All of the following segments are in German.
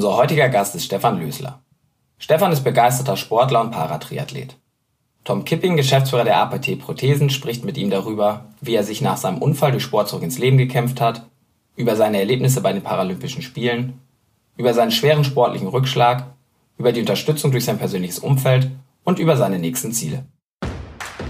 Unser heutiger Gast ist Stefan Lösler. Stefan ist begeisterter Sportler und Paratriathlet. Tom Kipping, Geschäftsführer der APT Prothesen, spricht mit ihm darüber, wie er sich nach seinem Unfall durch Sport zurück ins Leben gekämpft hat, über seine Erlebnisse bei den Paralympischen Spielen, über seinen schweren sportlichen Rückschlag, über die Unterstützung durch sein persönliches Umfeld und über seine nächsten Ziele.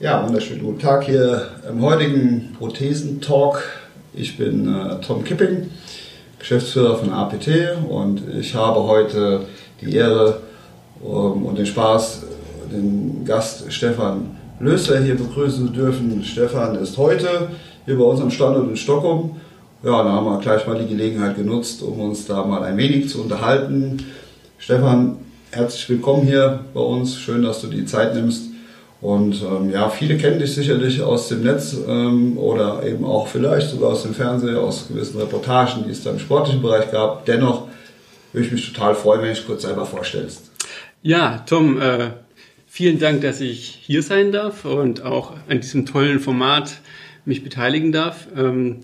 Ja, wunderschönen guten Tag hier im heutigen Prothesentalk. Ich bin äh, Tom Kipping, Geschäftsführer von APT und ich habe heute die Ehre um, und den Spaß, den Gast Stefan Lösler hier begrüßen zu dürfen. Stefan ist heute hier bei uns am Standort in Stockholm. Ja, da haben wir gleich mal die Gelegenheit genutzt, um uns da mal ein wenig zu unterhalten. Stefan, herzlich willkommen hier bei uns. Schön, dass du die Zeit nimmst und ähm, ja, viele kennen dich sicherlich aus dem Netz ähm, oder eben auch vielleicht sogar aus dem Fernsehen, aus gewissen Reportagen, die es da im sportlichen Bereich gab. Dennoch würde ich mich total freuen, wenn du dich kurz selber vorstellst. Ja, Tom, äh, vielen Dank, dass ich hier sein darf und auch an diesem tollen Format mich beteiligen darf. Ähm,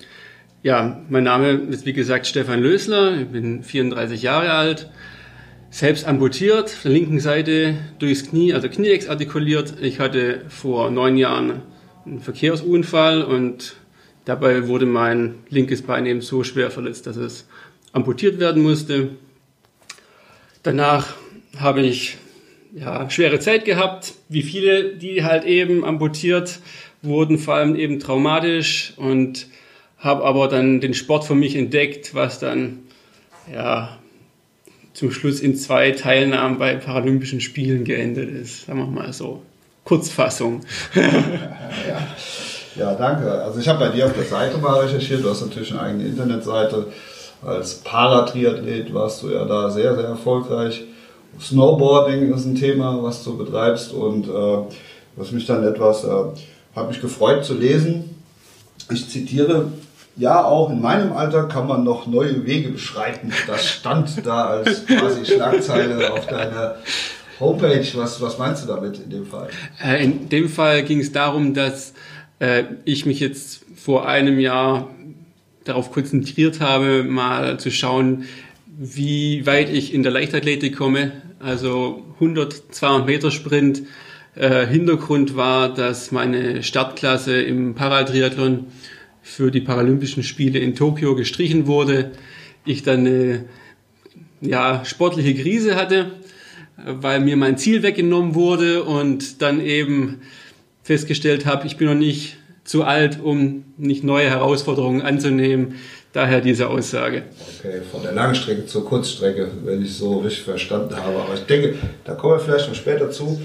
ja, mein Name ist wie gesagt Stefan Lösler, ich bin 34 Jahre alt selbst amputiert, auf der linken Seite durchs Knie, also Knieex artikuliert. Ich hatte vor neun Jahren einen Verkehrsunfall und dabei wurde mein linkes Bein eben so schwer verletzt, dass es amputiert werden musste. Danach habe ich ja, schwere Zeit gehabt, wie viele, die halt eben amputiert wurden, vor allem eben traumatisch und habe aber dann den Sport für mich entdeckt, was dann ja zum Schluss in zwei Teilnahmen bei Paralympischen Spielen geendet ist. Sagen wir mal so. Kurzfassung. ja. ja, danke. Also ich habe bei dir auf der Seite mal recherchiert. Du hast natürlich eine eigene Internetseite. Als Paratriathlet warst du ja da sehr, sehr erfolgreich. Snowboarding ist ein Thema, was du betreibst und äh, was mich dann etwas, äh, hat mich gefreut zu lesen. Ich zitiere, ja, auch in meinem Alter kann man noch neue Wege beschreiten. Das stand da als quasi Schlagzeile auf deiner Homepage. Was, was meinst du damit in dem Fall? Äh, in dem Fall ging es darum, dass äh, ich mich jetzt vor einem Jahr darauf konzentriert habe, mal zu schauen, wie weit ich in der Leichtathletik komme. Also 100, 200 Meter Sprint. Äh, Hintergrund war, dass meine Startklasse im Paratriathlon für die Paralympischen Spiele in Tokio gestrichen wurde, ich dann eine ja, sportliche Krise hatte, weil mir mein Ziel weggenommen wurde und dann eben festgestellt habe, ich bin noch nicht zu alt, um nicht neue Herausforderungen anzunehmen. Daher diese Aussage. Okay, von der Langstrecke zur Kurzstrecke, wenn ich so richtig verstanden habe. Aber ich denke, da kommen wir vielleicht noch später zu.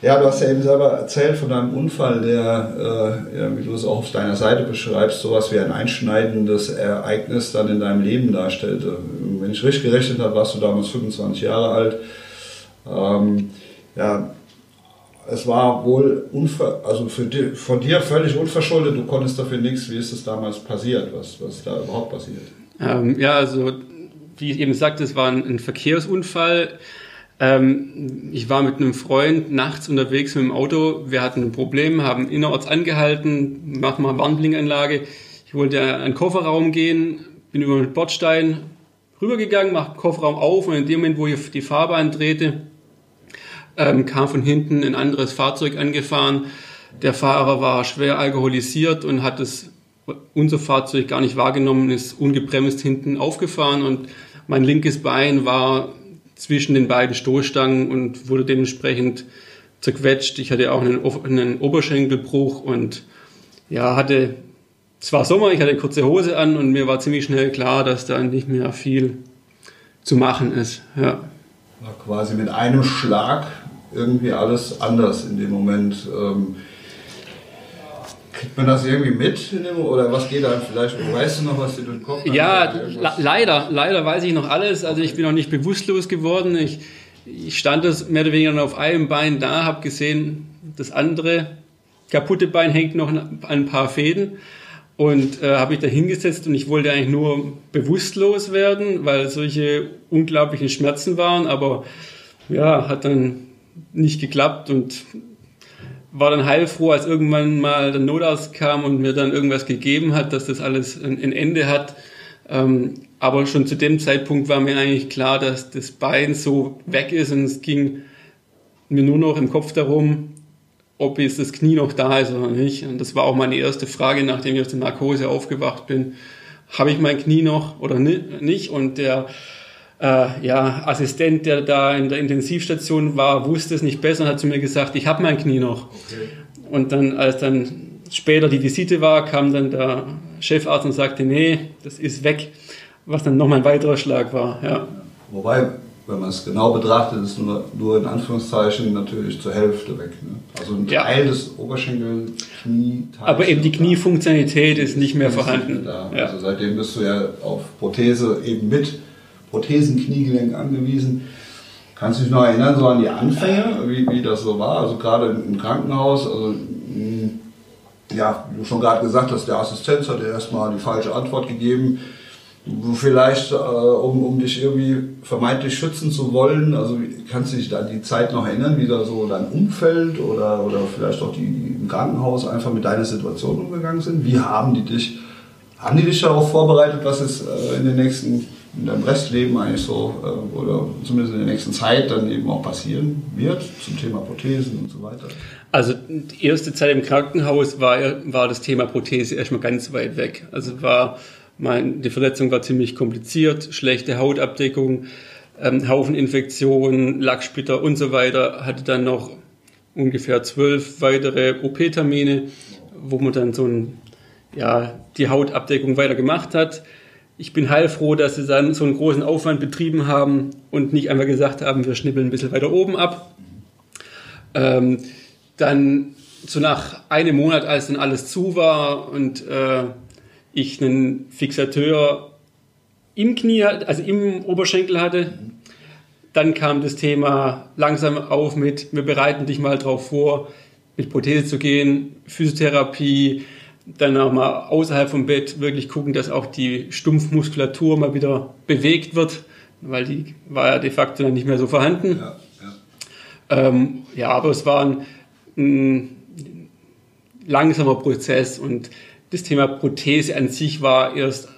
Ja, du hast ja eben selber erzählt von deinem Unfall, der, äh, wie du es auch auf deiner Seite beschreibst, sowas wie ein einschneidendes Ereignis dann in deinem Leben darstellte. Wenn ich richtig gerechnet habe, warst du damals 25 Jahre alt. Ähm, ja, es war wohl unver also für die, von dir völlig unverschuldet, du konntest dafür nichts. Wie ist es damals passiert? Was, was ist da überhaupt passiert? Ähm, ja, also wie ich eben sagte, es war ein, ein Verkehrsunfall. Ähm, ich war mit einem Freund nachts unterwegs mit dem Auto. Wir hatten ein Problem, haben innerorts angehalten, machen mal Warnblinkanlage. Ich wollte an den Kofferraum gehen, bin über den Bordstein rübergegangen, mache den Kofferraum auf und in dem Moment, wo ich die Fahrbahn drehte, ähm, kam von hinten ein anderes Fahrzeug angefahren. Der Fahrer war schwer alkoholisiert und hat das unser Fahrzeug gar nicht wahrgenommen, ist ungebremst hinten aufgefahren und mein linkes Bein war zwischen den beiden Stoßstangen und wurde dementsprechend zerquetscht. Ich hatte auch einen, einen Oberschenkelbruch und ja, hatte, es war Sommer, ich hatte kurze Hose an und mir war ziemlich schnell klar, dass da nicht mehr viel zu machen ist. Ja. War quasi mit einem Schlag irgendwie alles anders in dem Moment. Ähm, Kriegt man das irgendwie mit? Oder was geht da vielleicht? Weißt du noch, was dir durch den Kopf Ja, leider, leider weiß ich noch alles. Also ich bin noch nicht bewusstlos geworden. Ich, ich stand das mehr oder weniger auf einem Bein da, habe gesehen, das andere kaputte Bein hängt noch an ein paar Fäden. Und äh, habe ich da hingesetzt und ich wollte eigentlich nur bewusstlos werden, weil solche unglaublichen Schmerzen waren. Aber ja, hat dann nicht geklappt und war dann heilfroh, als irgendwann mal der Notarzt kam und mir dann irgendwas gegeben hat, dass das alles ein, ein Ende hat. Ähm, aber schon zu dem Zeitpunkt war mir eigentlich klar, dass das Bein so weg ist und es ging mir nur noch im Kopf darum, ob jetzt das Knie noch da ist oder nicht. Und das war auch meine erste Frage, nachdem ich aus der Narkose aufgewacht bin. Habe ich mein Knie noch oder nicht? Und der äh, ja, Assistent, der da in der Intensivstation war, wusste es nicht besser und hat zu mir gesagt, ich habe mein Knie noch. Okay. Und dann, als dann später die Visite war, kam dann der Chefarzt und sagte, nee, das ist weg, was dann nochmal ein weiterer Schlag war. Ja. Wobei, wenn man es genau betrachtet, ist nur, nur in Anführungszeichen natürlich zur Hälfte weg. Ne? Also ein ja. Teil des Oberschenkel, Knie, Aber eben die Kniefunktionalität ist nicht mehr vorhanden. Nicht mehr ja. Also seitdem bist du ja auf Prothese eben mit Prothesenkniegelenk angewiesen. Kannst du dich noch erinnern, so an die Anfänge, wie, wie das so war? Also gerade im Krankenhaus, also hm, ja, du schon gerade gesagt hast, der Assistenz hat dir erstmal die falsche Antwort gegeben. Vielleicht, äh, um, um dich irgendwie vermeintlich schützen zu wollen, also kannst du dich an die Zeit noch erinnern, wie da so dein Umfeld oder, oder vielleicht auch die, die im Krankenhaus einfach mit deiner Situation umgegangen sind? Wie haben die dich, haben die dich darauf vorbereitet, was es äh, in den nächsten in deinem Restleben eigentlich so, äh, oder zumindest in der nächsten Zeit dann eben auch passieren wird zum Thema Prothesen und so weiter? Also die erste Zeit im Krankenhaus war, war das Thema Prothese erstmal ganz weit weg. Also war mein, die Verletzung war ziemlich kompliziert, schlechte Hautabdeckung, ähm, Haufen Infektionen, Lacksplitter und so weiter. Hatte dann noch ungefähr zwölf weitere OP-Termine, wo man dann so ein, ja, die Hautabdeckung weiter gemacht hat ich bin heilfroh, dass sie dann so einen großen Aufwand betrieben haben und nicht einfach gesagt haben, wir schnippeln ein bisschen weiter oben ab. Ähm, dann so nach einem Monat, als dann alles zu war und äh, ich einen Fixateur im Knie, also im Oberschenkel hatte, dann kam das Thema langsam auf mit, wir bereiten dich mal drauf vor, mit Prothese zu gehen, Physiotherapie, dann auch mal außerhalb vom Bett wirklich gucken, dass auch die Stumpfmuskulatur mal wieder bewegt wird, weil die war ja de facto dann nicht mehr so vorhanden. Ja, ja. Ähm, ja aber es war ein, ein, langsamer Prozess und das Thema Prothese an sich war erst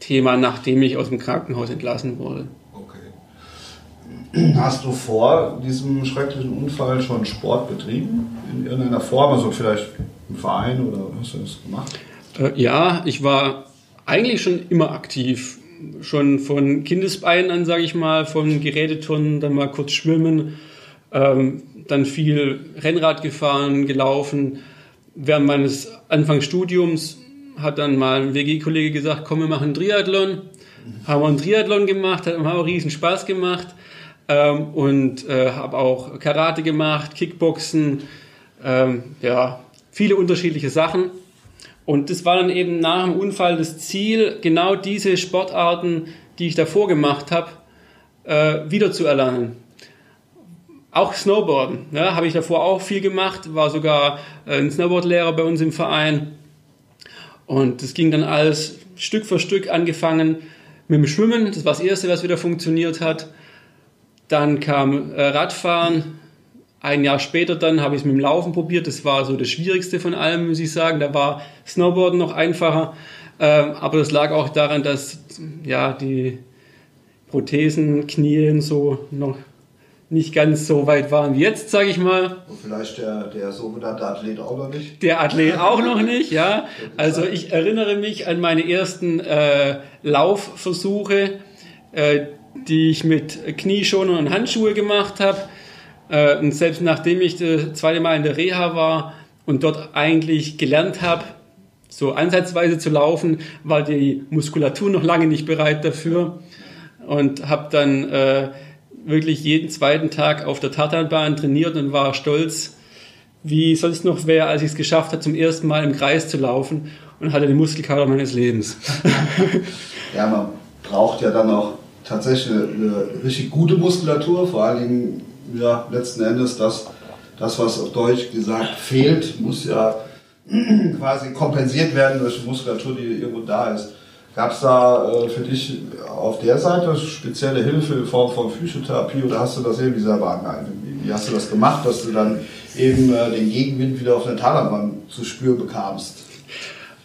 Thema, nachdem ich aus dem Krankenhaus entlassen wurde. Okay. Hast du vor diesem schrecklichen Unfall schon Sport betrieben in irgendeiner Form? Also vielleicht im Verein oder hast du das gemacht? Äh, ja, ich war eigentlich schon immer aktiv. Schon von Kindesbeinen an, sage ich mal, von Geräteturnen, dann mal kurz schwimmen, ähm, dann viel Rennrad gefahren, gelaufen. Während meines Anfangsstudiums hat dann mal ein WG-Kollege gesagt, komm, wir machen einen Triathlon. Haben wir einen Triathlon gemacht, hat mir auch riesen Spaß gemacht. Ähm, und äh, habe auch Karate gemacht, Kickboxen, ähm, ja, viele unterschiedliche Sachen. Und das war dann eben nach dem Unfall das Ziel, genau diese Sportarten, die ich davor gemacht habe, äh, wieder zu erlernen. Auch Snowboarden, ja, habe ich davor auch viel gemacht, war sogar äh, ein Snowboardlehrer bei uns im Verein. Und das ging dann alles Stück für Stück angefangen mit dem Schwimmen, das war das Erste, was wieder funktioniert hat. Dann kam äh, Radfahren, ein Jahr später dann habe ich es mit dem Laufen probiert. Das war so das Schwierigste von allem, muss ich sagen. Da war Snowboarden noch einfacher. Ähm, aber das lag auch daran, dass ja die Prothesen, Knien so noch nicht ganz so weit waren wie jetzt, sage ich mal. Und vielleicht der, der sogenannte Athlet auch noch nicht? Der Athlet auch noch nicht, ja. Also ich erinnere mich an meine ersten äh, Laufversuche, äh, die ich mit Knieschoner und Handschuhe gemacht habe. Äh, und selbst nachdem ich das zweite Mal in der Reha war und dort eigentlich gelernt habe, so ansatzweise zu laufen, war die Muskulatur noch lange nicht bereit dafür und habe dann äh, wirklich jeden zweiten Tag auf der Tatanbahn trainiert und war stolz, wie sonst noch wäre, als ich es geschafft habe, zum ersten Mal im Kreis zu laufen und hatte den Muskelkater meines Lebens. ja, man braucht ja dann auch tatsächlich eine, eine richtig gute Muskulatur, vor allen Dingen ja, letzten Endes das, das, was auf Deutsch gesagt fehlt, muss ja quasi kompensiert werden durch Muskulatur, die irgendwo da ist. Gab es da äh, für dich auf der Seite spezielle Hilfe in Form von Physiotherapie oder hast du das irgendwie selber? Wie, wie hast du das gemacht, dass du dann eben äh, den Gegenwind wieder auf der Talanbahn zu spüren bekamst?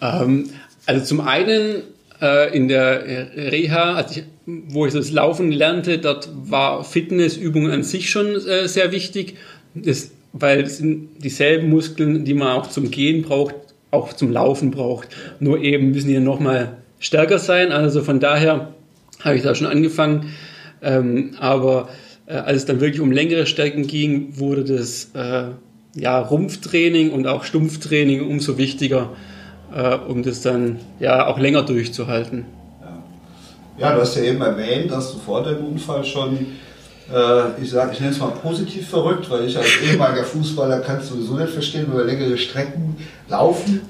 Ähm, also zum einen äh, in der Reha, also ich, wo ich das Laufen lernte, dort war Fitnessübungen an sich schon äh, sehr wichtig, das, weil es sind dieselben Muskeln, die man auch zum Gehen braucht, auch zum Laufen braucht. Nur eben müssen die nochmal stärker sein. Also von daher habe ich da schon angefangen. Ähm, aber äh, als es dann wirklich um längere Strecken ging, wurde das äh, ja, Rumpftraining und auch Stumpftraining umso wichtiger, äh, um das dann ja auch länger durchzuhalten. Ja. ja, du hast ja eben erwähnt, dass du vor dem Unfall schon äh, ich sage, ich nenne es mal positiv verrückt, weil ich als ehemaliger Fußballer kann es sowieso nicht verstehen, wir längere Strecken laufen.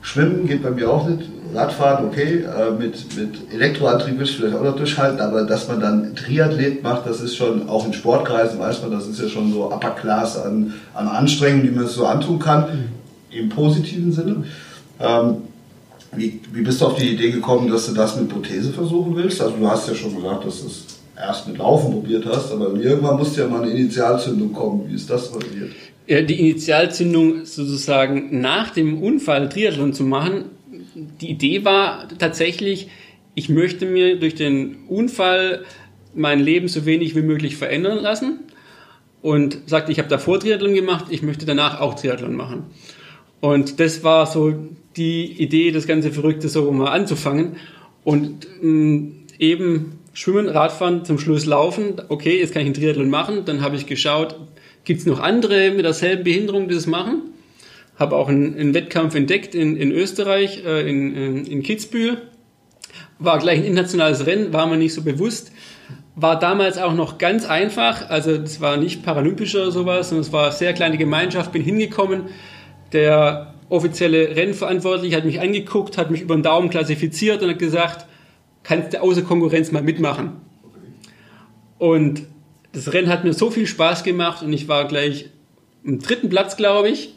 Schwimmen geht bei mir auch nicht. Radfahren, okay, äh, mit, mit Elektroantrieb will ich vielleicht auch noch durchhalten, aber dass man dann Triathlet macht, das ist schon, auch in Sportkreisen weiß man, das ist ja schon so Upper Class an, an Anstrengungen, die man so antun kann, mhm. im positiven Sinne. Ähm, wie, wie bist du auf die Idee gekommen, dass du das mit Prothese versuchen willst? Also du hast ja schon gesagt, dass du es erst mit Laufen probiert hast, aber irgendwann musste ja mal eine Initialzündung kommen. Wie ist das passiert? Ja, die Initialzündung sozusagen nach dem Unfall Triathlon zu machen, die Idee war tatsächlich, ich möchte mir durch den Unfall mein Leben so wenig wie möglich verändern lassen und sagte, ich habe davor Triathlon gemacht, ich möchte danach auch Triathlon machen. Und das war so die Idee, das ganze Verrückte so mal anzufangen und mh, mm, eben Schwimmen, Radfahren, zum Schluss Laufen. Okay, jetzt kann ich einen Triathlon machen. Dann habe ich geschaut, gibt es noch andere mit derselben Behinderung, die das machen? habe auch einen, einen, Wettkampf entdeckt in, in Österreich, äh, in, in, in Kitzbühel. War gleich ein internationales Rennen, war mir nicht so bewusst. War damals auch noch ganz einfach, also das war nicht paralympisch oder sowas, sondern es war eine sehr kleine Gemeinschaft, bin hingekommen. Der offizielle Rennverantwortliche hat mich angeguckt, hat mich über den Daumen klassifiziert und hat gesagt, kannst du außer Konkurrenz mal mitmachen. Und das Rennen hat mir so viel Spaß gemacht und ich war gleich im dritten Platz, glaube ich.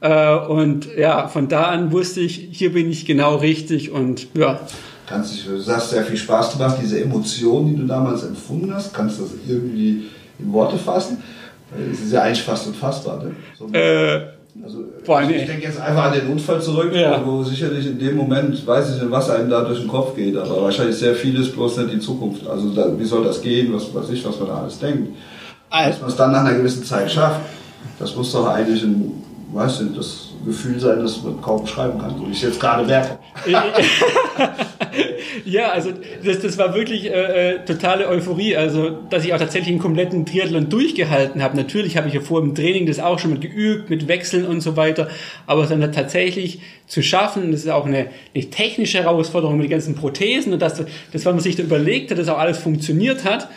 Äh, und ja, von da an wusste ich, hier bin ich genau richtig und ja. Kannst du, hast sehr viel Spaß gemacht, diese Emotionen, die du damals empfunden hast, kannst du das irgendwie in Worte fassen? Es ist ja eigentlich fast unfassbar, ne? So, äh, also, boah, nee. Ich denke jetzt einfach an den Unfall zurück, ja. wo sicherlich in dem Moment, weiß ich nicht, was einem da durch den Kopf geht, aber wahrscheinlich sehr vieles, bloß nicht die Zukunft. Also da, wie soll das gehen, was weiß ich, was man da alles denkt. Also, Dass man es dann nach einer gewissen Zeit schafft, das muss doch eigentlich ein weißt du, das Gefühl sein, das man kaum beschreiben kann, wie ich es jetzt gerade merke. ja, also das, das war wirklich äh, äh, totale Euphorie. Also, dass ich auch tatsächlich einen kompletten Triathlon durchgehalten habe. Natürlich habe ich ja vor im Training das auch schon mal geübt, mit Wechseln und so weiter. Aber dann tatsächlich zu schaffen, das ist auch eine, eine technische Herausforderung mit den ganzen Prothesen und das, das, was man sich da überlegt hat, dass auch alles funktioniert hat,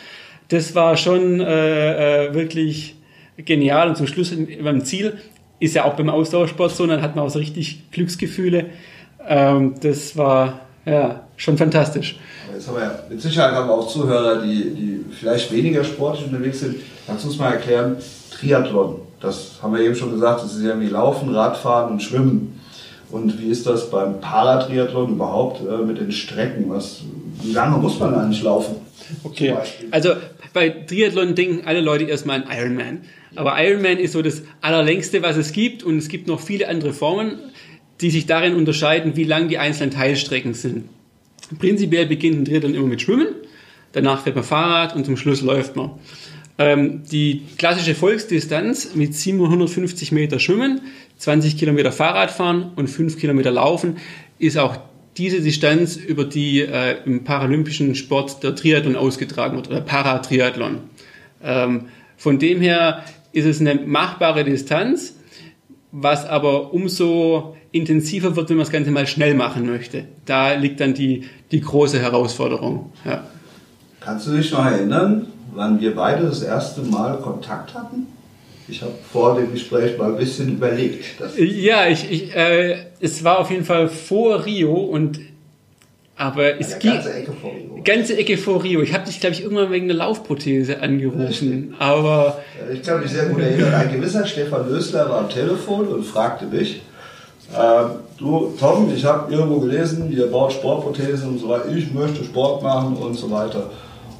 das war schon äh, äh, wirklich genial und zum Schluss beim Ziel ist ja auch beim Ausdauersport so, dann hat man auch so richtig Glücksgefühle. Ähm, das war ja schon fantastisch. Jetzt haben wir ja, mit Sicherheit haben wir auch Zuhörer, die, die vielleicht weniger sportlich unterwegs sind. Kannst du uns mal erklären, Triathlon, das haben wir eben schon gesagt, das ist ja wie Laufen, Radfahren und Schwimmen. Und wie ist das beim Paratriathlon überhaupt äh, mit den Strecken? Was, wie lange muss man eigentlich laufen? Okay, also bei Triathlon denken alle Leute erstmal an Ironman. Aber Ironman ist so das allerlängste, was es gibt und es gibt noch viele andere Formen, die sich darin unterscheiden, wie lang die einzelnen Teilstrecken sind. Prinzipiell beginnt ein Triathlon immer mit Schwimmen, danach fährt man Fahrrad und zum Schluss läuft man. Ähm, die klassische Volksdistanz mit 750 Meter Schwimmen, 20 Kilometer Fahrradfahren und 5 Kilometer Laufen ist auch diese Distanz, über die äh, im paralympischen Sport der Triathlon ausgetragen wird, oder Paratriathlon. Ähm, von dem her ist es eine machbare Distanz, was aber umso intensiver wird, wenn man das Ganze mal schnell machen möchte. Da liegt dann die, die große Herausforderung. Ja. Kannst du dich noch erinnern, wann wir beide das erste Mal Kontakt hatten? Ich habe vor dem Gespräch mal ein bisschen überlegt. ja, ich, ich, äh, es war auf jeden Fall vor Rio und aber es geht. Ganze Ecke vor Rio. Ganze Ecke vor Rio. Ich habe dich, glaube ich, irgendwann wegen einer Laufprothese angerufen. Aber. Ich kann mich sehr gut erinnern. Ein gewisser Stefan Lösler war am Telefon und fragte mich, äh, du Tom, ich habe irgendwo gelesen, ihr baut Sportprothesen und so weiter. Ich möchte Sport machen und so weiter.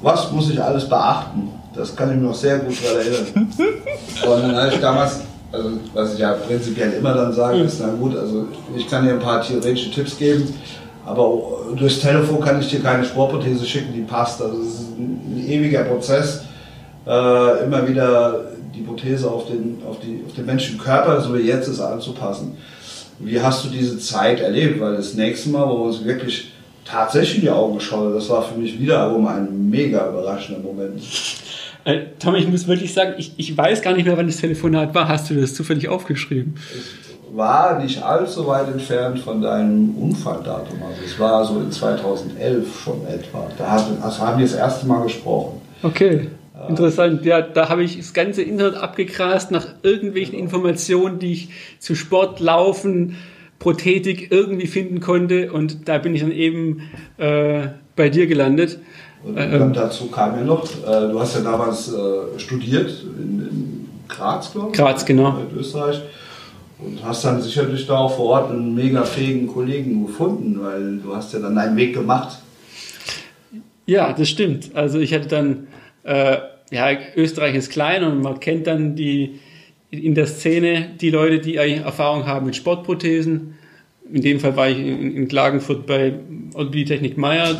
Was muss ich alles beachten? Das kann ich mir noch sehr gut daran erinnern. und dann habe ich damals also was ich ja prinzipiell immer dann sage, ist, na gut, also ich kann dir ein paar theoretische Tipps geben, aber durchs Telefon kann ich dir keine Sportprothese schicken, die passt. Also es ist ein, ewiger Prozess, äh, immer wieder die Prothese auf den, auf, die, auf den menschlichen Körper, so wie jetzt ist, anzupassen. Wie hast du diese Zeit erlebt? Weil das nächste Mal, wo wir uns wirklich tatsächlich in die Augen geschaut das war für mich wiederum ein mega überraschender Moment. Äh, Tom, ich muss wirklich sagen, ich, ich weiß gar nicht mehr, wann das Telefonat war. Hast du das zufällig aufgeschrieben? Ich war nicht allzu weit entfernt von deinem Unfalldatum. Also es war so in 2011 schon etwa. Da haben, also haben wir das erste Mal gesprochen. Okay. Interessant, ja, da habe ich das ganze Internet abgegrast nach irgendwelchen genau. Informationen, die ich zu Sport, Laufen, Prothetik irgendwie finden konnte und da bin ich dann eben äh, bei dir gelandet. Und ähm, dazu kam ja noch, äh, du hast ja damals äh, studiert in, in Graz, glaube ich. Graz, genau. In Österreich. Und hast dann sicherlich da auch vor Ort einen mega fähigen Kollegen gefunden, weil du hast ja dann deinen Weg gemacht. Ja, das stimmt. Also ich hatte dann, äh, ja, Österreich ist klein und man kennt dann die in der Szene die Leute, die Erfahrung haben mit Sportprothesen. In dem Fall war ich in, in Klagenfurt bei Orthopädie-Technik Meier.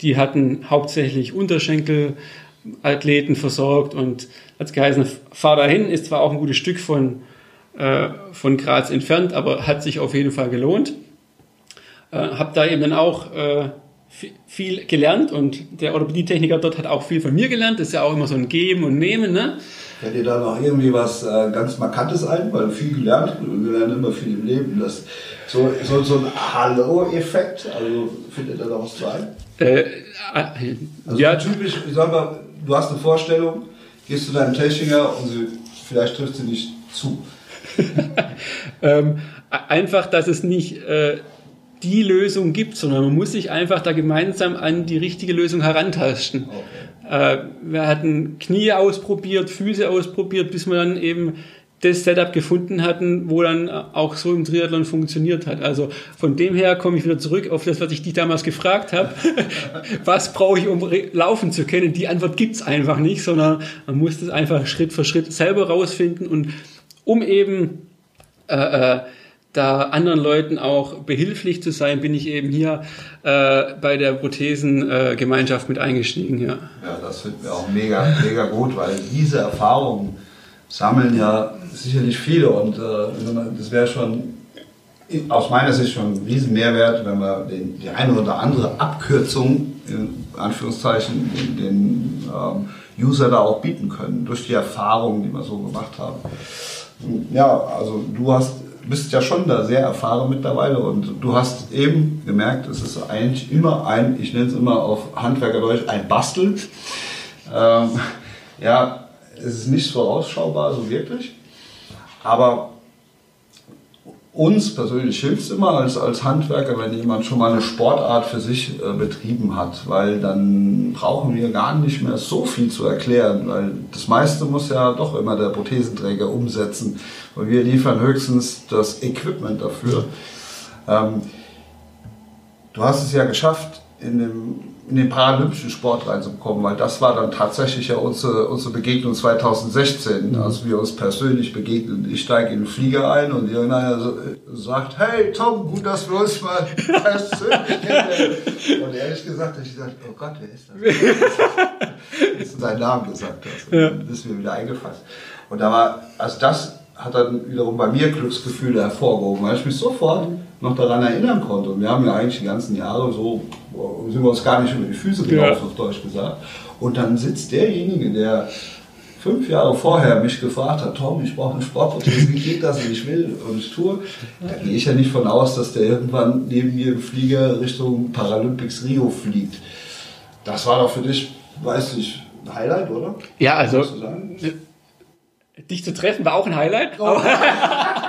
Die hatten hauptsächlich Unterschenkelathleten versorgt und hat geheißen, fahr dahin, ist zwar auch ein gutes Stück von äh, von Graz entfernt, aber hat sich auf jeden Fall gelohnt. Äh, habe da eben dann auch äh, viel gelernt und der Orthopädie-Techniker dort hat auch viel von mir gelernt. Das ist ja auch immer so ein Geben und Nehmen. Ne? Fällt dir da noch irgendwie was äh, ganz Markantes ein, weil viel gelernt und wir lernen immer viel im Leben. Das, so, so, so ein Hallo-Effekt, also findet da noch was zu ein? Äh, äh, also ja. typisch, ich sag mal, du hast eine Vorstellung, gehst zu deinem Techniker und sie, vielleicht trifft sie nicht zu. ähm, einfach, dass es nicht äh, die Lösung gibt, sondern man muss sich einfach da gemeinsam an die richtige Lösung herantasten. Okay. Äh, wir hatten Knie ausprobiert, Füße ausprobiert, bis wir dann eben das Setup gefunden hatten, wo dann auch so im Triathlon funktioniert hat. Also von dem her komme ich wieder zurück auf das, was ich dich damals gefragt habe. was brauche ich, um laufen zu können? Die Antwort gibt es einfach nicht, sondern man muss das einfach Schritt für Schritt selber rausfinden und um eben äh, äh, da anderen Leuten auch behilflich zu sein, bin ich eben hier äh, bei der Prothesengemeinschaft äh, mit eingestiegen. Ja, ja das finden wir auch mega, mega gut, weil diese Erfahrungen sammeln ja sicherlich viele und äh, das wäre schon aus meiner Sicht schon ein riesen Mehrwert, wenn wir den, die eine oder andere Abkürzung, in Anführungszeichen, den, den ähm, User da auch bieten können, durch die Erfahrungen, die wir so gemacht haben. Ja, also du hast, bist ja schon da sehr erfahren mittlerweile und du hast eben gemerkt, es ist eigentlich immer ein, ich nenne es immer auf Handwerkerdeutsch, ein Bastel. Ähm, ja, es ist nicht vorausschaubar, so wirklich. Aber uns persönlich hilft es immer als, als Handwerker, wenn jemand schon mal eine Sportart für sich äh, betrieben hat, weil dann brauchen wir gar nicht mehr so viel zu erklären, weil das meiste muss ja doch immer der Prothesenträger umsetzen und wir liefern höchstens das Equipment dafür. Ähm, du hast es ja geschafft, in dem in den paralympischen Sport reinzukommen, weil das war dann tatsächlich ja unsere, unsere Begegnung 2016, mhm. als wir uns persönlich begegnen. Ich steige in den Flieger ein und irgendeiner sagt, hey Tom, gut, dass wir uns mal persönlich kennenlernen. Und ehrlich gesagt, ich gesagt, oh Gott, wer ist das? Bis du deinen Namen gesagt hast. Ja. Das ist mir wieder eingefasst. Und da war, also das hat dann wiederum bei mir Glücksgefühle hervorgehoben, weil ich mich sofort noch daran erinnern konnte. Und wir haben ja eigentlich die ganzen Jahre so, sind wir uns gar nicht über die Füße gelaufen, ja. auf Deutsch gesagt. Und dann sitzt derjenige, der fünf Jahre vorher mich gefragt hat, Tom, ich brauche eine Sportprothese, wie geht das? Und ich will und ich tue. Da gehe ich ja nicht von aus, dass der irgendwann neben mir im Flieger Richtung Paralympics Rio fliegt. Das war doch für dich, weiß ich, ein Highlight, oder? Ja, also dich zu treffen war auch ein Highlight. Oh. Aber,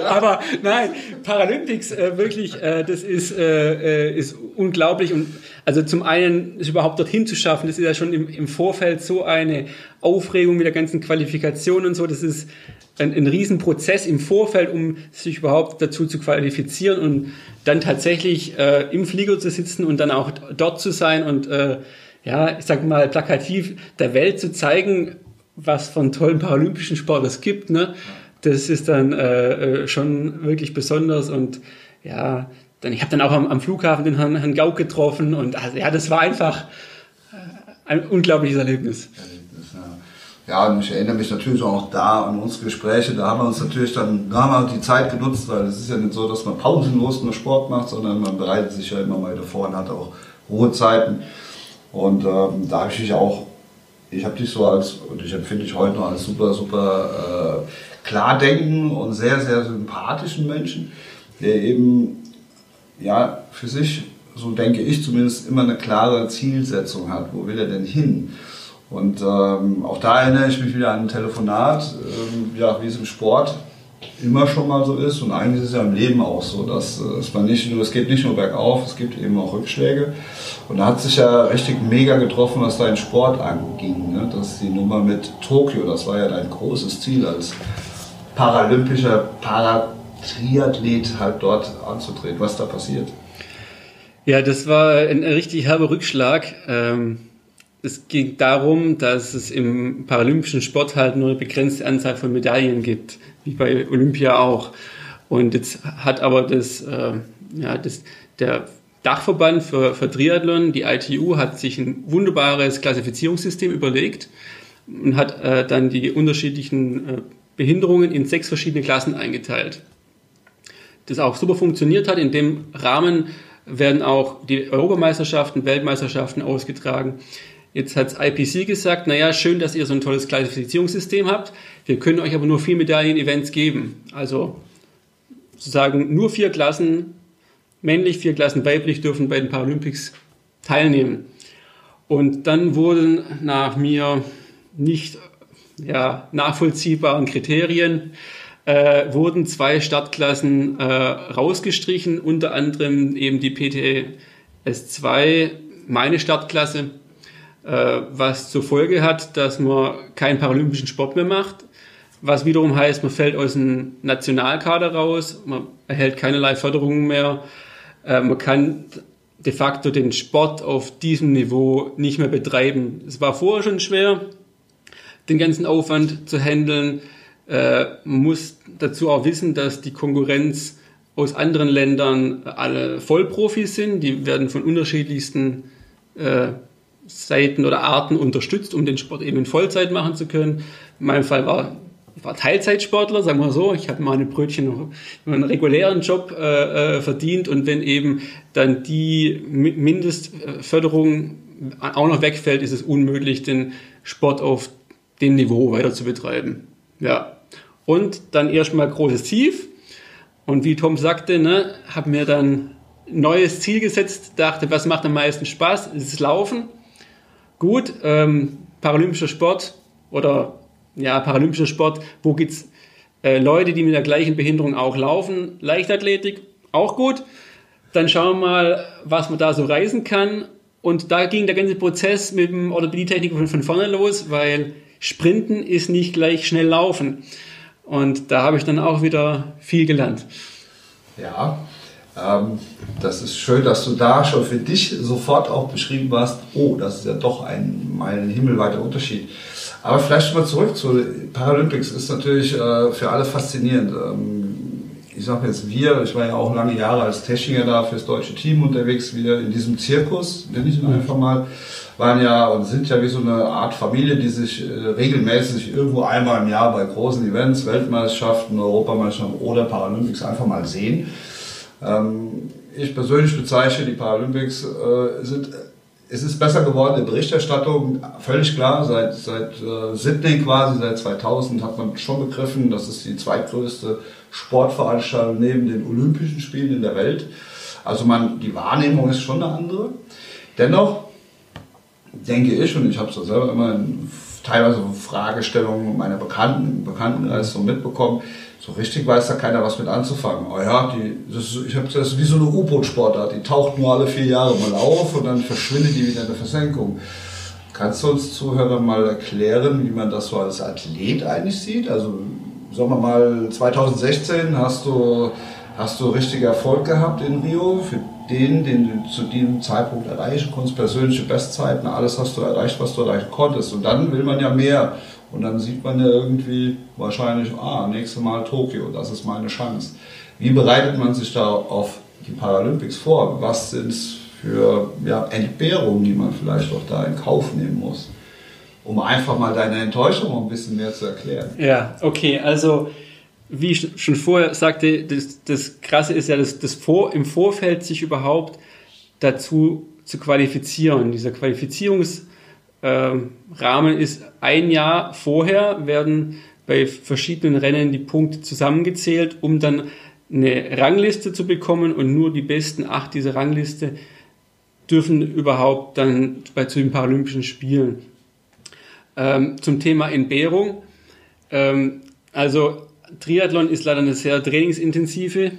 aber, nein, Paralympics äh, wirklich, äh, das ist, äh, äh, ist unglaublich. Und also zum einen es überhaupt dorthin zu schaffen, das ist ja schon im, im Vorfeld so eine Aufregung mit der ganzen Qualifikation und so. Das ist ein, ein Riesenprozess im Vorfeld, um sich überhaupt dazu zu qualifizieren und dann tatsächlich äh, im Flieger zu sitzen und dann auch dort zu sein und äh, ja, ich sag mal plakativ der Welt zu zeigen, was von tollen paralympischen Sport es gibt. Ne? Das ist dann äh, äh, schon wirklich besonders und ja, dann ich habe dann auch am, am, Flughafen den Herrn, Herrn Gauck getroffen und also, ja, das war einfach äh, ein unglaubliches Erlebnis. Ja, und ich erinnere mich natürlich auch da an unsere Gespräche. Da haben wir uns natürlich dann, da haben wir die Zeit genutzt, weil es ist ja nicht so, dass man pausenlos nur Sport macht, sondern man bereitet sich ja immer mal davor und hat auch Ruhezeiten. Und ähm, da habe ich mich auch, ich habe dich so als, und ich empfinde dich heute noch als super, super äh, klar denken und sehr, sehr sympathischen Menschen, der eben, ja, für sich, so denke ich zumindest, immer eine klare Zielsetzung hat. Wo will er denn hin? Und ähm, auch da erinnere ich mich wieder an ein Telefonat, ähm, ja, wie es im Sport immer schon mal so ist und eigentlich ist es ja im Leben auch so, dass äh, es man nicht nur, es geht nicht nur bergauf, es gibt eben auch Rückschläge. Und da hat sich ja richtig mega getroffen, was dein Sport anging. Ne? Das die Nummer mit Tokio, das war ja dein großes Ziel als paralympischer Paratriathlet halt dort anzutreten. Was da passiert? Ja, das war ein richtig herber Rückschlag. Ähm es ging darum, dass es im paralympischen Sport halt nur eine begrenzte Anzahl von Medaillen gibt, wie bei Olympia auch. Und jetzt hat aber das, äh, ja, das, der Dachverband für, für Triathlon, die ITU, hat sich ein wunderbares Klassifizierungssystem überlegt und hat äh, dann die unterschiedlichen äh, Behinderungen in sechs verschiedene Klassen eingeteilt. Das auch super funktioniert hat. In dem Rahmen werden auch die Europameisterschaften, Weltmeisterschaften ausgetragen. Jetzt hat IPC gesagt, naja, schön, dass ihr so ein tolles Klassifizierungssystem habt. Wir können euch aber nur vier Medaillen-Events geben. Also sozusagen nur vier Klassen männlich, vier Klassen weiblich dürfen bei den Paralympics teilnehmen. Und dann wurden nach mir nicht ja, nachvollziehbaren Kriterien äh, wurden zwei Startklassen äh, rausgestrichen, unter anderem eben die PTS 2, meine Startklasse äh, was zur Folge hat, dass man keinen paralympischen Sport mehr macht, was wiederum heißt, man fällt aus dem Nationalkader raus, man erhält keinerlei Förderungen mehr, äh, man kann de facto den Sport auf diesem Niveau nicht mehr betreiben. Es war vorher schon schwer, den ganzen Aufwand zu handeln. Äh, man muss dazu auch wissen, dass die Konkurrenz aus anderen Ländern alle Vollprofis sind. Die werden von unterschiedlichsten äh, Seiten oder Arten unterstützt, um den Sport eben in Vollzeit machen zu können. In meinem Fall war ich war Teilzeitsportler, sagen wir so. Ich habe meine Brötchen noch einen regulären Job äh, äh, verdient und wenn eben dann die Mindestförderung auch noch wegfällt, ist es unmöglich, den Sport auf dem Niveau weiter zu betreiben. Ja. Und dann erstmal großes Tief. Und wie Tom sagte, ne, habe mir dann neues Ziel gesetzt, dachte, was macht am meisten Spaß? Es ist Laufen gut, ähm, paralympischer Sport oder ja, paralympischer Sport, wo gibt's äh, Leute, die mit der gleichen Behinderung auch laufen, Leichtathletik, auch gut. Dann schauen wir mal, was man da so reisen kann. Und da ging der ganze Prozess mit dem Orthopädie-Technik von, von vorne los, weil Sprinten ist nicht gleich schnell laufen. Und da habe ich dann auch wieder viel gelernt. Ja, ähm, das ist schön, dass du da schon für dich sofort auch beschrieben hast, oh, das ist ja doch ein, ein himmelweiter Unterschied. Aber vielleicht mal zurück zu Paralympics, ist natürlich äh, für alle faszinierend. Ähm, ich sage jetzt wir, ich war ja auch lange Jahre als Techniker da fürs deutsche Team unterwegs, wir in diesem Zirkus, nenne ich ihn einfach mal, waren ja und sind ja wie so eine Art Familie, die sich äh, regelmäßig irgendwo einmal im Jahr bei großen Events, Weltmeisterschaften, Europameisterschaften oder Paralympics einfach mal sehen. Ähm, ich persönlich bezeichne die Paralympics äh, sind es ist besser geworden in Berichterstattung, völlig klar. Seit, seit äh, Sydney quasi, seit 2000 hat man schon begriffen, das ist die zweitgrößte Sportveranstaltung neben den Olympischen Spielen in der Welt. Also man, die Wahrnehmung ist schon eine andere. Dennoch denke ich, und ich habe es selber immer in teilweise Fragestellungen meiner Bekannten, Bekanntenkreis so mitbekommen. So richtig weiß da keiner was mit anzufangen. Oh ja, die, das, ich habe das ist wie so eine U-Boot-Sportart. Die taucht nur alle vier Jahre mal auf und dann verschwindet die wieder in der Versenkung. Kannst du uns Zuhörer mal erklären, wie man das so als Athlet eigentlich sieht? Also sagen wir mal 2016 hast du, hast du richtig Erfolg gehabt in Rio. Für den, den du zu diesem Zeitpunkt erreichen konntest, persönliche Bestzeiten, alles hast du erreicht, was du erreichen konntest. Und dann will man ja mehr. Und dann sieht man ja irgendwie wahrscheinlich, ah, nächstes Mal Tokio, das ist meine Chance. Wie bereitet man sich da auf die Paralympics vor? Was sind es für ja, Entbehrungen, die man vielleicht auch da in Kauf nehmen muss? Um einfach mal deine Enttäuschung ein bisschen mehr zu erklären. Ja, okay, also wie ich schon vorher sagte, das, das Krasse ist ja, dass das vor, im Vorfeld sich überhaupt dazu zu qualifizieren. Dieser Qualifizierungs- ähm, Rahmen ist ein Jahr vorher, werden bei verschiedenen Rennen die Punkte zusammengezählt, um dann eine Rangliste zu bekommen und nur die besten acht dieser Rangliste dürfen überhaupt dann bei zu den Paralympischen Spielen. Ähm, zum Thema Entbehrung. Ähm, also Triathlon ist leider eine sehr trainingsintensive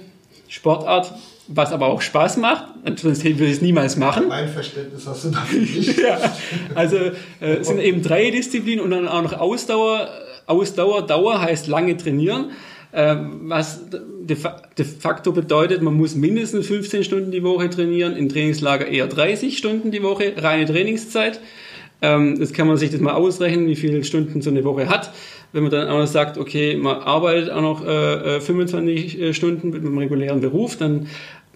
Sportart was aber auch Spaß macht. Sonst würde ich es niemals machen. Mein Verständnis hast du dafür nicht. ja, also äh, es sind eben drei Disziplinen und dann auch noch Ausdauer. Ausdauer, Dauer heißt lange trainieren, äh, was de, de, facto bedeutet, man muss mindestens 15 Stunden die Woche trainieren, im Trainingslager eher 30 Stunden die Woche, reine Trainingszeit. Ähm, das kann man sich das mal ausrechnen, wie viele Stunden so eine Woche hat. Wenn man dann auch noch sagt, okay, man arbeitet auch noch äh, 25 äh, Stunden mit einem regulären Beruf, dann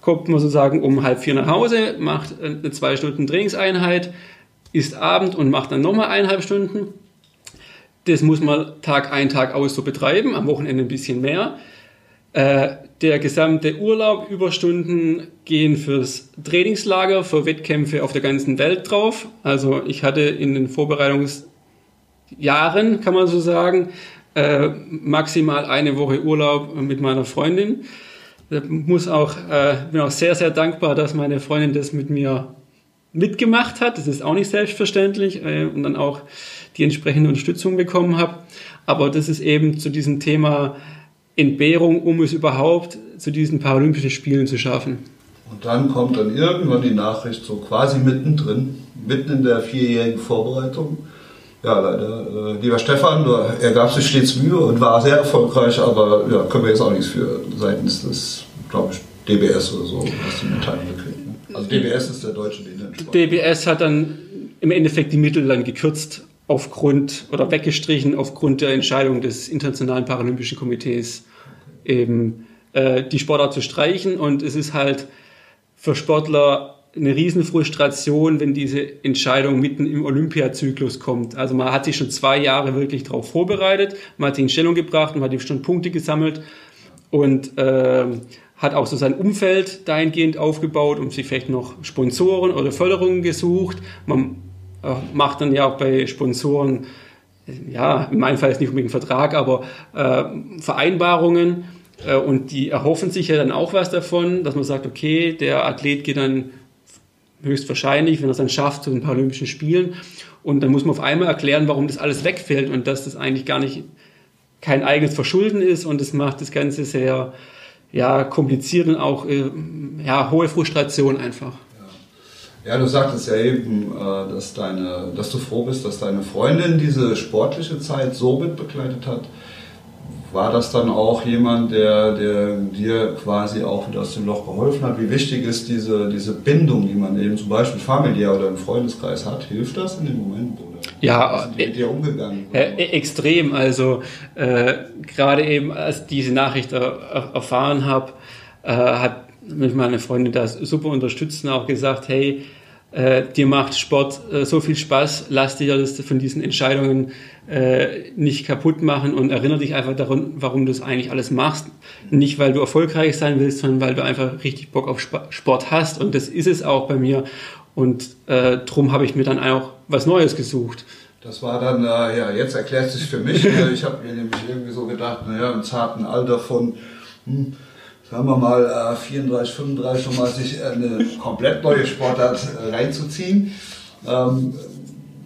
kommt man sozusagen um halb vier nach Hause, macht eine zwei Stunden Trainingseinheit, isst Abend und macht dann nochmal eineinhalb Stunden. Das muss man Tag ein, Tag aus so betreiben, am Wochenende ein bisschen mehr. Äh, der gesamte Urlaub, Überstunden gehen fürs Trainingslager, für Wettkämpfe auf der ganzen Welt drauf. Also ich hatte in den Vorbereitungsjahren, kann man so sagen, äh, maximal eine Woche Urlaub mit meiner Freundin muss auch, äh, bin auch sehr, sehr dankbar, dass meine Freundin das mit mir mitgemacht hat. Das ist auch nicht selbstverständlich äh, und dann auch die entsprechende Unterstützung bekommen habe. Aber das ist eben zu diesem Thema Entbehrung, um es überhaupt zu diesen Paralympischen Spielen zu schaffen. Und dann kommt dann irgendwann die Nachricht so quasi mittendrin, mitten in der vierjährigen Vorbereitung. Ja, leider. Äh, lieber Stefan, er gab sich stets Mühe und war sehr erfolgreich, aber ja, können wir jetzt auch nichts für seitens des, glaube ich, DBS oder so, du die Mitteilung gekriegt. Ne? Also DBS ist der deutsche Behindertensport. DBS hat dann im Endeffekt die Mittel dann gekürzt aufgrund oder weggestrichen aufgrund der Entscheidung des Internationalen Paralympischen Komitees eben äh, die Sportart zu streichen und es ist halt für Sportler eine Riesenfrustration, wenn diese Entscheidung mitten im Olympiazyklus kommt. Also man hat sich schon zwei Jahre wirklich darauf vorbereitet, man hat sich in Stellung gebracht, man hat schon Punkte gesammelt und äh, hat auch so sein Umfeld dahingehend aufgebaut und sich vielleicht noch Sponsoren oder Förderungen gesucht. Man äh, macht dann ja auch bei Sponsoren, ja, in meinem Fall ist nicht unbedingt ein Vertrag, aber äh, Vereinbarungen äh, und die erhoffen sich ja dann auch was davon, dass man sagt, okay, der Athlet geht dann höchstwahrscheinlich, wenn er es dann schafft, zu den Paralympischen Spielen. Und dann muss man auf einmal erklären, warum das alles wegfällt und dass das eigentlich gar nicht kein eigenes Verschulden ist und das macht das Ganze sehr ja, kompliziert und auch äh, ja, hohe Frustration einfach. Ja. du sagtest ja eben, äh, dass, deine, dass du froh bist, dass deine Freundin diese sportliche Zeit so mitbegleitet hat war das dann auch jemand, der, der dir quasi auch wieder aus dem Loch geholfen hat? Wie wichtig ist diese, diese Bindung, die man eben zum Beispiel familiär oder im Freundeskreis hat? Hilft das in dem Moment? Ja, die mit dir umgegangen? Äh, äh, extrem. Also äh, gerade eben, als ich diese Nachricht er, erfahren habe, äh, hat mich meine Freundin das super unterstützt und auch gesagt, hey, äh, dir macht Sport äh, so viel Spaß, lass dir das von diesen Entscheidungen äh, nicht kaputt machen und erinnere dich einfach daran, warum du es eigentlich alles machst. Nicht, weil du erfolgreich sein willst, sondern weil du einfach richtig Bock auf Sport hast und das ist es auch bei mir und äh, drum habe ich mir dann auch was Neues gesucht. Das war dann, äh, ja, jetzt erklärt es sich für mich. ich habe mir nämlich irgendwie so gedacht, naja, im zarten Alter von, hm, sagen wir mal, 34, 35 schon mal sich eine komplett neue Sportart äh, reinzuziehen. Ähm,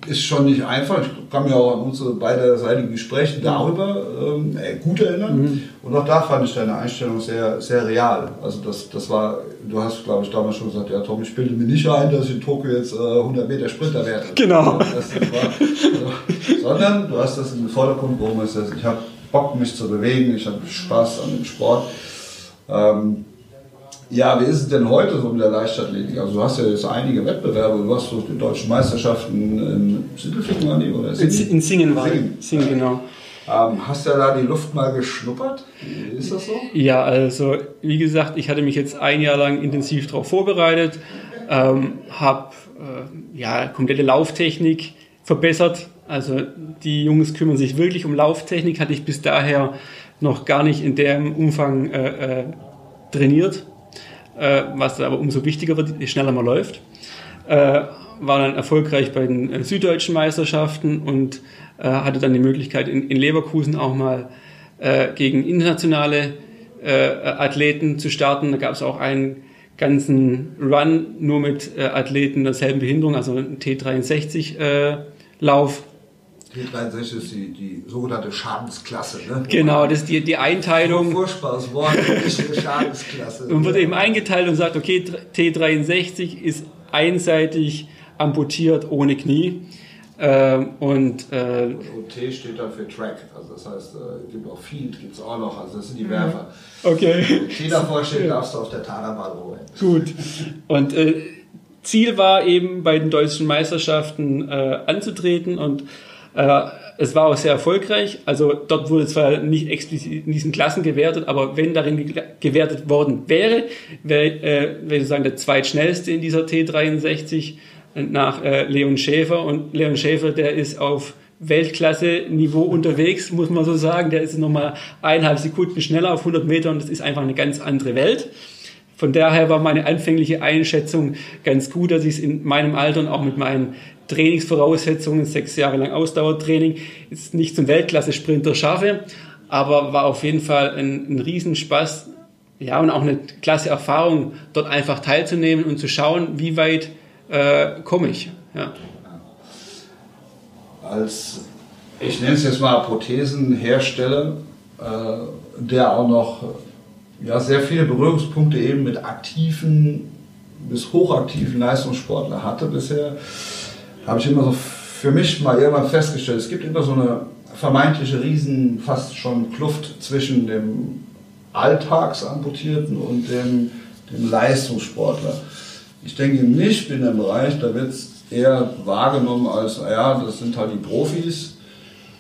ist schon nicht einfach. Ich kann mich auch an unsere beiderseitigen Gespräche darüber ähm, äh, gut erinnern. Mhm. Und auch da fand ich deine Einstellung sehr, sehr real. Also das, das war, du hast, glaube ich, damals schon gesagt, ja Tom, ich bilde mir nicht ein, dass ich in Tokio jetzt äh, 100 Meter Sprinter werde. Genau. Das, das war, also, sondern du hast das in den Vordergrund, das? Ich habe Bock, mich zu bewegen, ich habe Spaß an dem Sport. Ähm, ja, wie ist es denn heute so mit der Leichtathletik? Also du hast ja jetzt einige Wettbewerbe, du hast so die deutschen Meisterschaften in Sindelfingen oder Singen? In Singen war Singen, Singen genau. Ähm, hast du ja da die Luft mal geschnuppert? Ist das so? Ja, also wie gesagt, ich hatte mich jetzt ein Jahr lang intensiv darauf vorbereitet, ähm, habe äh, ja, komplette Lauftechnik verbessert. Also die Jungs kümmern sich wirklich um Lauftechnik, hatte ich bis daher noch gar nicht in dem Umfang äh, äh, trainiert äh, was aber umso wichtiger wird, je schneller man läuft. Äh, war dann erfolgreich bei den süddeutschen Meisterschaften und hatte dann die Möglichkeit in, in Leverkusen auch mal gegen internationale Athleten zu starten. Da gab es auch einen ganzen Run nur mit Athleten derselben Behinderung, also einen T63-Lauf T63 ist die, die sogenannte Schadensklasse. Ne? Genau, das ist die, die Einteilung. Furchtbares Wort, Schadensklasse. Und wird eben eingeteilt und sagt, okay, T63 ist einseitig amputiert ohne Knie. Ähm, und, äh, und, T steht dann für Track, also das heißt, äh, gibt auch Field, gibt es auch noch, also das sind die Werfer. Okay. Wenn T davor steht, darfst du auf der Taderball holen. Gut. Und äh, Ziel war eben bei den deutschen Meisterschaften äh, anzutreten und es war auch sehr erfolgreich. Also dort wurde zwar nicht explizit in diesen Klassen gewertet, aber wenn darin gewertet worden wäre, wäre, äh, wäre sozusagen der zweitschnellste in dieser T63 nach äh, Leon Schäfer. Und Leon Schäfer, der ist auf Weltklasse-Niveau unterwegs, muss man so sagen. Der ist nochmal eineinhalb Sekunden schneller auf 100 Meter und das ist einfach eine ganz andere Welt. Von daher war meine anfängliche Einschätzung ganz gut, dass ich es in meinem Alter und auch mit meinen Trainingsvoraussetzungen, sechs Jahre lang Ausdauertraining, jetzt nicht zum Weltklasse-Sprinter schaffe, aber war auf jeden Fall ein, ein Riesenspaß, ja, und auch eine klasse Erfahrung, dort einfach teilzunehmen und zu schauen, wie weit äh, komme ich. Ja. Als, ich nenne es jetzt mal Prothesenhersteller, äh, der auch noch ja, sehr viele Berührungspunkte eben mit aktiven bis hochaktiven Leistungssportler hatte bisher, habe ich immer so für mich mal irgendwann festgestellt, es gibt immer so eine vermeintliche Riesen, fast schon Kluft zwischen dem Alltagsamputierten und dem, dem Leistungssportler. Ich denke im Nichtbinderbereich, da wird es eher wahrgenommen als, ja, das sind halt die Profis.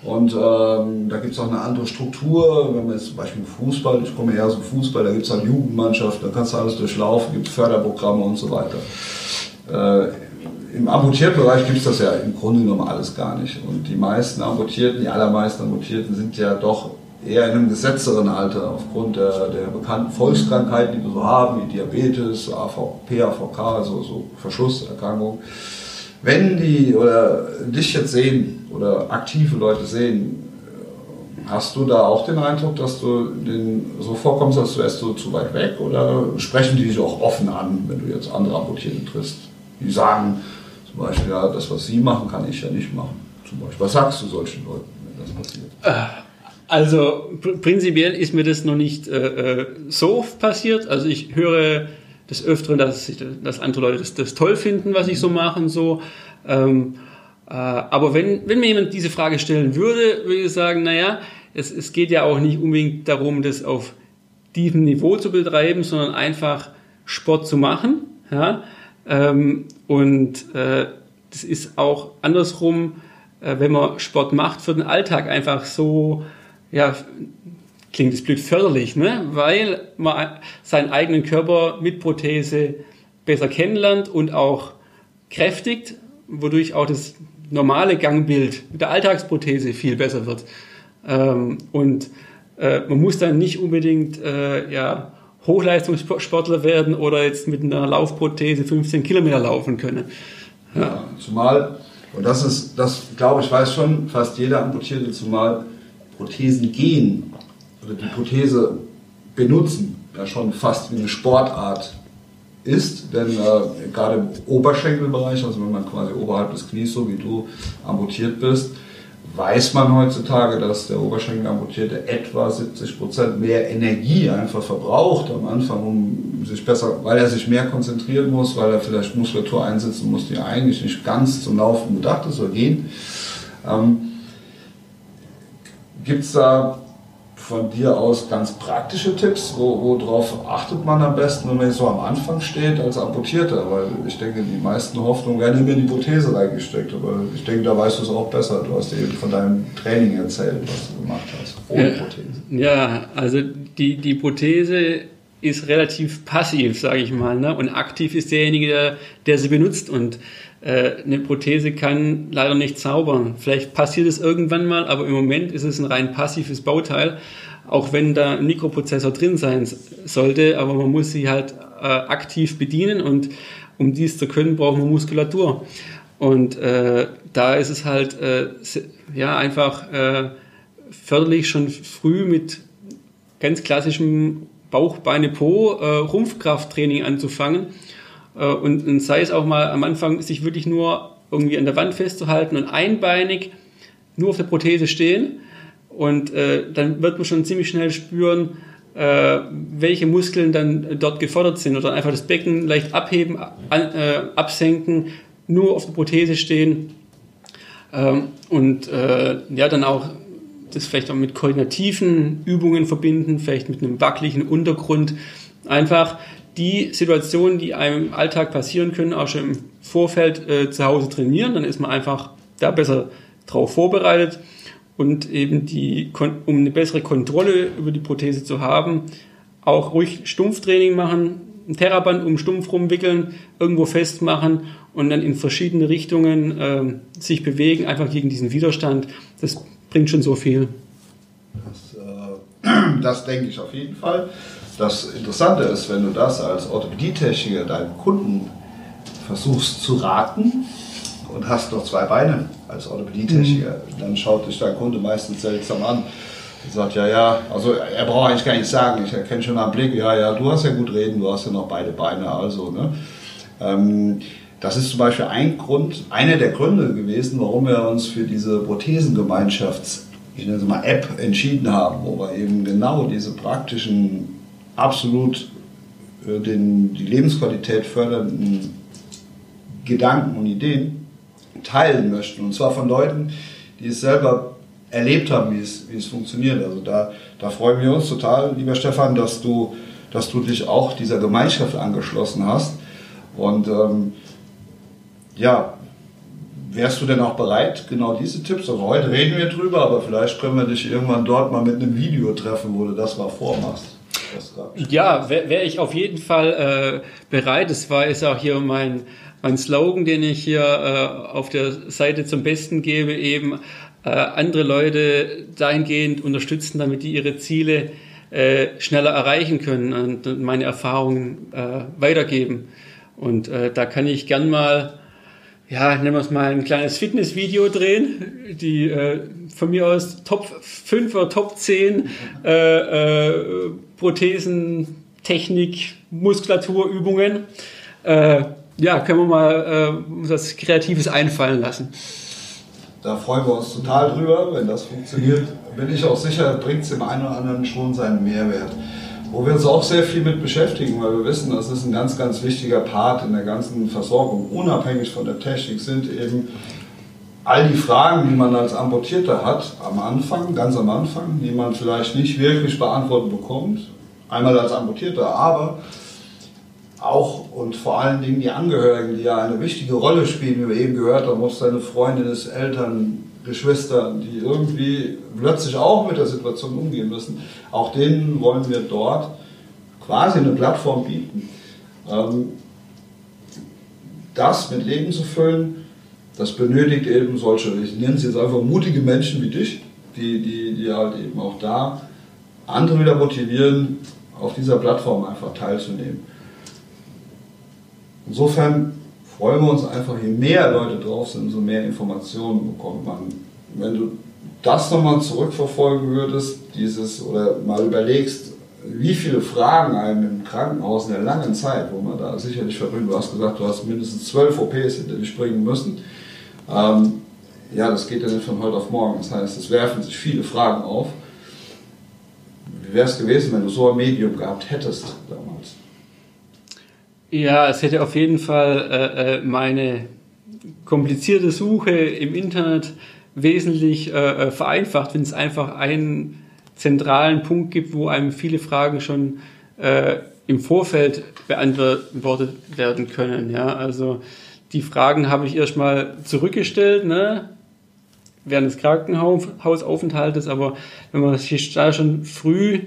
Und ähm, da gibt es auch eine andere Struktur, wenn man jetzt zum Beispiel Fußball, ich komme eher aus dem Fußball, da gibt es halt Jugendmannschaft, da kannst du alles durchlaufen, gibt Förderprogramme und so weiter. Äh, im amputierten Bereich gibt es das ja im Grunde genommen alles gar nicht. Und die meisten Amputierten, die allermeisten Amputierten sind ja doch eher in einem gesetzteren Alter aufgrund der, der bekannten Volkskrankheiten, die wir so haben, wie Diabetes, AVP, AVK, also so Verschlusserkrankungen. Wenn die oder dich jetzt sehen oder aktive Leute sehen, Hast du da auch den Eindruck, dass du den so vorkommst, als wärst du zu weit weg? Oder sprechen die dich auch offen an, wenn du jetzt andere Amputierten triffst? Die sagen, zum Beispiel, ja, das, was Sie machen, kann ich ja nicht machen. Zum Beispiel. Was sagst du solchen Leuten, wenn das passiert? Äh, also prinzipiell ist mir das noch nicht äh, äh, so oft passiert. Also ich höre des Öfteren, dass, dass andere Leute das, das, toll finden, was ich so mache und so. Ähm, äh, aber wenn, wenn mir jemand diese Frage stellen würde, würde ich sagen, naja, es, es geht ja auch nicht unbedingt darum, das auf diesem Niveau zu betreiben, sondern einfach Sport zu machen. Ja? Ähm, und äh, das ist auch andersrum, äh, wenn man Sport macht, für den Alltag einfach so, ja, klingt es blöd förderlich, ne? weil man seinen eigenen Körper mit Prothese besser kennenlernt und auch kräftigt, wodurch auch das normale Gangbild mit der Alltagsprothese viel besser wird. Ähm, und äh, man muss dann nicht unbedingt äh, ja, Hochleistungssportler werden oder jetzt mit einer Laufprothese 15 Kilometer laufen können. Ja. ja zumal, und das ist, das glaube ich, weiß schon fast jeder Amputierte, zumal Prothesen gehen oder die Prothese benutzen, ja schon fast wie eine Sportart ist, denn äh, gerade im Oberschenkelbereich, also wenn man quasi oberhalb des Knies, so wie du amputiert bist, weiß man heutzutage, dass der Oberschenkelamputierte etwa 70 Prozent mehr Energie einfach verbraucht am Anfang, um sich besser, weil er sich mehr konzentrieren muss, weil er vielleicht Muskulatur einsetzen muss, die eigentlich nicht ganz zum Laufen gedacht ist oder gehen. Ähm, Gibt es da von dir aus ganz praktische Tipps? worauf achtet man am besten, wenn man so am Anfang steht als Amputierter? Weil ich denke, die meisten Hoffnungen werden immer in die Prothese reingesteckt. Aber ich denke, da weißt du es auch besser. Du hast eben von deinem Training erzählt, was du gemacht hast, ohne Prothese. Ja, also die, die Prothese ist relativ passiv, sage ich mal. Ne? Und aktiv ist derjenige, der, der sie benutzt. Und äh, eine Prothese kann leider nicht zaubern. Vielleicht passiert es irgendwann mal, aber im Moment ist es ein rein passives Bauteil, auch wenn da ein Mikroprozessor drin sein sollte, aber man muss sie halt äh, aktiv bedienen und um dies zu können, braucht man Muskulatur. Und äh, da ist es halt äh, ja einfach äh, förderlich schon früh mit ganz klassischem Bauch, Beine, Po, äh, Rumpfkrafttraining anzufangen äh, und, und sei es auch mal am Anfang, sich wirklich nur irgendwie an der Wand festzuhalten und einbeinig nur auf der Prothese stehen. Und äh, dann wird man schon ziemlich schnell spüren, äh, welche Muskeln dann dort gefordert sind. Oder einfach das Becken leicht abheben, an, äh, absenken, nur auf der Prothese stehen. Ähm, und äh, ja, dann auch das vielleicht auch mit koordinativen Übungen verbinden, vielleicht mit einem wackeligen Untergrund. Einfach die Situationen, die einem im Alltag passieren können, auch schon im Vorfeld äh, zu Hause trainieren. Dann ist man einfach da besser drauf vorbereitet und eben die, um eine bessere Kontrolle über die Prothese zu haben, auch ruhig Stumpftraining machen, ein Terraband um Stumpf rumwickeln, irgendwo festmachen und dann in verschiedene Richtungen äh, sich bewegen, einfach gegen diesen Widerstand. Das bringt schon so viel. Das, äh, das denke ich auf jeden Fall. Das Interessante ist, wenn du das als Orthopädietechniker deinem Kunden versuchst zu raten und hast noch zwei Beine als Orthopädietechniker, mhm. dann schaut dich dein Kunde meistens seltsam an und sagt, ja, ja, also er braucht eigentlich gar nicht sagen, ich erkenne schon am Blick, ja, ja, du hast ja gut reden, du hast ja noch beide Beine, also, ne? Ähm, das ist zum Beispiel ein Grund, einer der Gründe gewesen, warum wir uns für diese Prothesengemeinschafts, ich nenne es mal App, entschieden haben, wo wir eben genau diese praktischen absolut äh, den, die Lebensqualität fördernden Gedanken und Ideen teilen möchten. Und zwar von Leuten, die es selber erlebt haben, wie es, wie es funktioniert. Also da, da freuen wir uns total, lieber Stefan, dass du, dass du dich auch dieser Gemeinschaft angeschlossen hast. Und ähm, ja, wärst du denn auch bereit, genau diese Tipps? Also heute reden wir drüber, aber vielleicht können wir dich irgendwann dort mal mit einem Video treffen, wo du das mal vormachst. Ja, wäre wär ich auf jeden Fall äh, bereit. Das war ist auch hier mein, mein Slogan, den ich hier äh, auf der Seite zum Besten gebe, eben äh, andere Leute dahingehend unterstützen, damit die ihre Ziele äh, schneller erreichen können und meine Erfahrungen äh, weitergeben. Und äh, da kann ich gern mal ja, nennen wir es mal ein kleines Fitnessvideo drehen, die äh, von mir aus Top 5 oder Top 10 äh, äh, Prothesen, Technik, Muskulaturübungen. Äh, ja, können wir mal äh, was Kreatives einfallen lassen. Da freuen wir uns total drüber, wenn das funktioniert. Bin ich auch sicher, bringt es dem einen oder anderen schon seinen Mehrwert wo wir uns auch sehr viel mit beschäftigen, weil wir wissen, das ist ein ganz, ganz wichtiger Part in der ganzen Versorgung. Unabhängig von der Technik sind eben all die Fragen, die man als Amputierter hat, am Anfang, ganz am Anfang, die man vielleicht nicht wirklich beantwortet bekommt. Einmal als Amputierter, aber auch und vor allen Dingen die Angehörigen, die ja eine wichtige Rolle spielen, wie wir eben gehört haben, ob es deine Freundin ist, Eltern, Geschwister, die irgendwie plötzlich auch mit der Situation umgehen müssen, auch denen wollen wir dort quasi eine Plattform bieten. Ähm, das mit Leben zu füllen, das benötigt eben solche, ich nenne es jetzt einfach mutige Menschen wie dich, die, die, die halt eben auch da andere wieder motivieren, auf dieser Plattform einfach teilzunehmen. Insofern freuen wir uns einfach, je mehr Leute drauf sind, umso mehr Informationen bekommt man. Wenn du das nochmal zurückverfolgen würdest, dieses oder mal überlegst, wie viele Fragen einem im Krankenhaus in der langen Zeit, wo man da sicherlich verbringt, du hast gesagt, du hast mindestens zwölf OPs hinter dich bringen müssen. Ähm, ja, das geht ja nicht von heute auf morgen. Das heißt, es werfen sich viele Fragen auf. Wie wäre es gewesen, wenn du so ein Medium gehabt hättest damals? Ja, es hätte auf jeden Fall äh, äh meine komplizierte Suche im Internet wesentlich äh, äh, vereinfacht, wenn es einfach einen zentralen Punkt gibt, wo einem viele Fragen schon äh, im Vorfeld beantwortet werden können. Ja, also die Fragen habe ich erstmal zurückgestellt, ne? während des Krankenhausaufenthaltes, aber wenn man sich da schon früh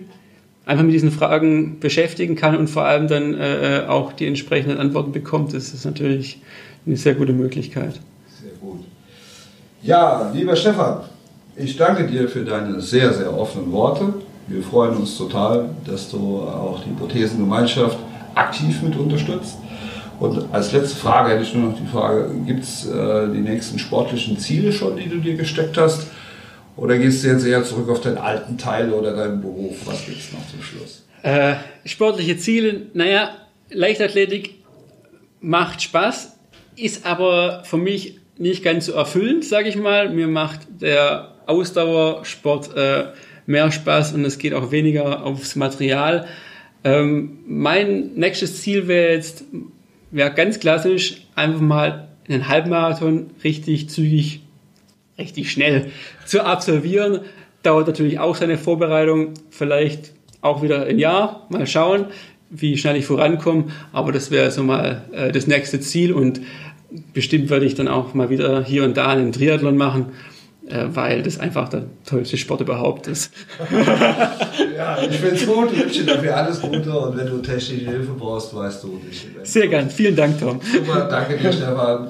einfach mit diesen Fragen beschäftigen kann und vor allem dann äh, äh auch die entsprechenden Antworten bekommt, ist das natürlich eine sehr gute Möglichkeit. Sehr gut. Ja, lieber Stefan, ich danke dir für deine sehr, sehr offenen Worte. Wir freuen uns total, dass du auch die Prothesengemeinschaft aktiv mit unterstützt. Und als letzte Frage hätte ich nur noch die Frage, gibt es äh, die nächsten sportlichen Ziele schon, die du dir gesteckt hast? Oder gehst du jetzt eher zurück auf deinen alten Teil oder deinen Beruf? Was gibt es noch zum Schluss? Äh, sportliche Ziele, naja, Leichtathletik macht Spaß, ist aber für mich nicht ganz so erfüllend, sage ich mal. Mir macht der Ausdauersport äh, mehr Spaß und es geht auch weniger aufs Material. Ähm, mein nächstes Ziel wäre jetzt, wäre ganz klassisch, einfach mal einen Halbmarathon richtig zügig, richtig schnell zu absolvieren. Dauert natürlich auch seine Vorbereitung, vielleicht auch wieder ein Jahr, mal schauen, wie schnell ich vorankomme, aber das wäre so mal äh, das nächste Ziel und bestimmt werde ich dann auch mal wieder hier und da einen Triathlon machen äh, weil das einfach der tollste Sport überhaupt ist. ja, ich finde es gut, ich wünsche dir dafür alles Gute und wenn du technische Hilfe brauchst, weißt du, ich Sehr gern, vielen Dank, Tom. Super, danke dir, Stefan.